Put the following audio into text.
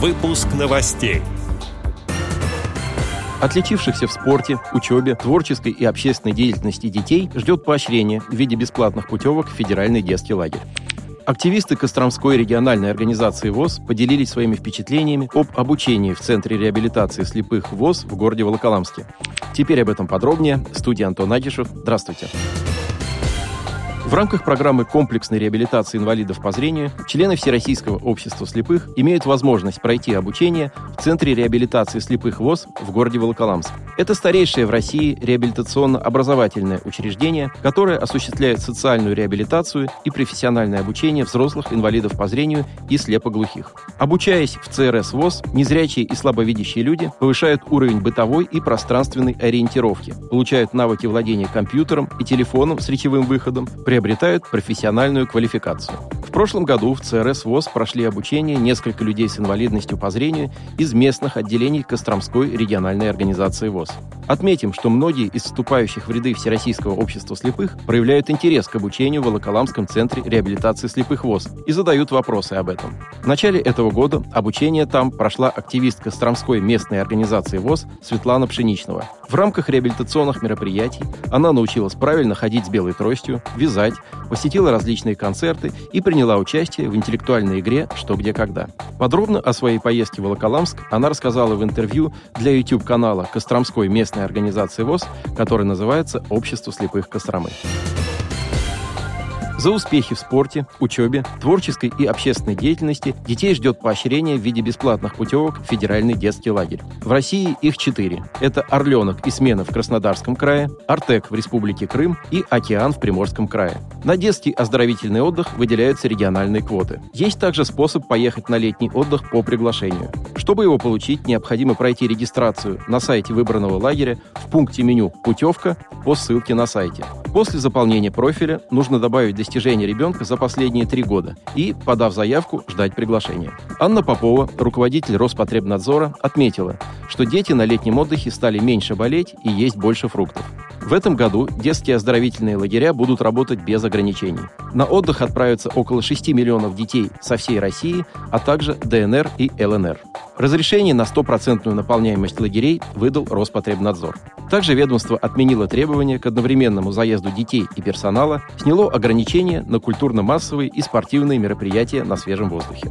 Выпуск новостей. Отличившихся в спорте, учебе, творческой и общественной деятельности детей ждет поощрение в виде бесплатных путевок в федеральный детский лагерь. Активисты Костромской региональной организации ВОЗ поделились своими впечатлениями об обучении в Центре реабилитации слепых ВОЗ в городе Волоколамске. Теперь об этом подробнее. Студия Антон Агишев. Здравствуйте. В рамках программы комплексной реабилитации инвалидов по зрению члены Всероссийского общества слепых имеют возможность пройти обучение в Центре реабилитации слепых ВОЗ в городе Волоколамск. Это старейшее в России реабилитационно-образовательное учреждение, которое осуществляет социальную реабилитацию и профессиональное обучение взрослых инвалидов по зрению и слепоглухих. Обучаясь в ЦРС ВОЗ, незрячие и слабовидящие люди повышают уровень бытовой и пространственной ориентировки, получают навыки владения компьютером и телефоном с речевым выходом, при приобретают профессиональную квалификацию. Прошлом году в ЦРС ВОЗ прошли обучение несколько людей с инвалидностью по зрению из местных отделений Костромской региональной организации ВОЗ. Отметим, что многие из вступающих в ряды Всероссийского общества слепых проявляют интерес к обучению в Волоколамском центре реабилитации слепых ВОЗ и задают вопросы об этом. В начале этого года обучение там прошла активистка Костромской местной организации ВОЗ Светлана Пшеничного. В рамках реабилитационных мероприятий она научилась правильно ходить с белой тростью, вязать, посетила различные концерты и приняла участие в интеллектуальной игре «Что, где, когда». Подробно о своей поездке в Волоколамск она рассказала в интервью для YouTube-канала Костромской местной организации ВОЗ, который называется «Общество слепых Костромы». За успехи в спорте, учебе, творческой и общественной деятельности детей ждет поощрение в виде бесплатных путевок в федеральный детский лагерь. В России их четыре. Это «Орленок» и «Смена» в Краснодарском крае, «Артек» в Республике Крым и «Океан» в Приморском крае. На детский оздоровительный отдых выделяются региональные квоты. Есть также способ поехать на летний отдых по приглашению. Чтобы его получить, необходимо пройти регистрацию на сайте выбранного лагеря в пункте меню «Путевка» по ссылке на сайте. После заполнения профиля нужно добавить достижения ребенка за последние три года и, подав заявку, ждать приглашения. Анна Попова, руководитель Роспотребнадзора, отметила, что дети на летнем отдыхе стали меньше болеть и есть больше фруктов. В этом году детские оздоровительные лагеря будут работать без ограничений. На отдых отправятся около 6 миллионов детей со всей России, а также ДНР и ЛНР. Разрешение на стопроцентную наполняемость лагерей выдал Роспотребнадзор. Также ведомство отменило требования к одновременному заезду детей и персонала, сняло ограничения на культурно-массовые и спортивные мероприятия на свежем воздухе.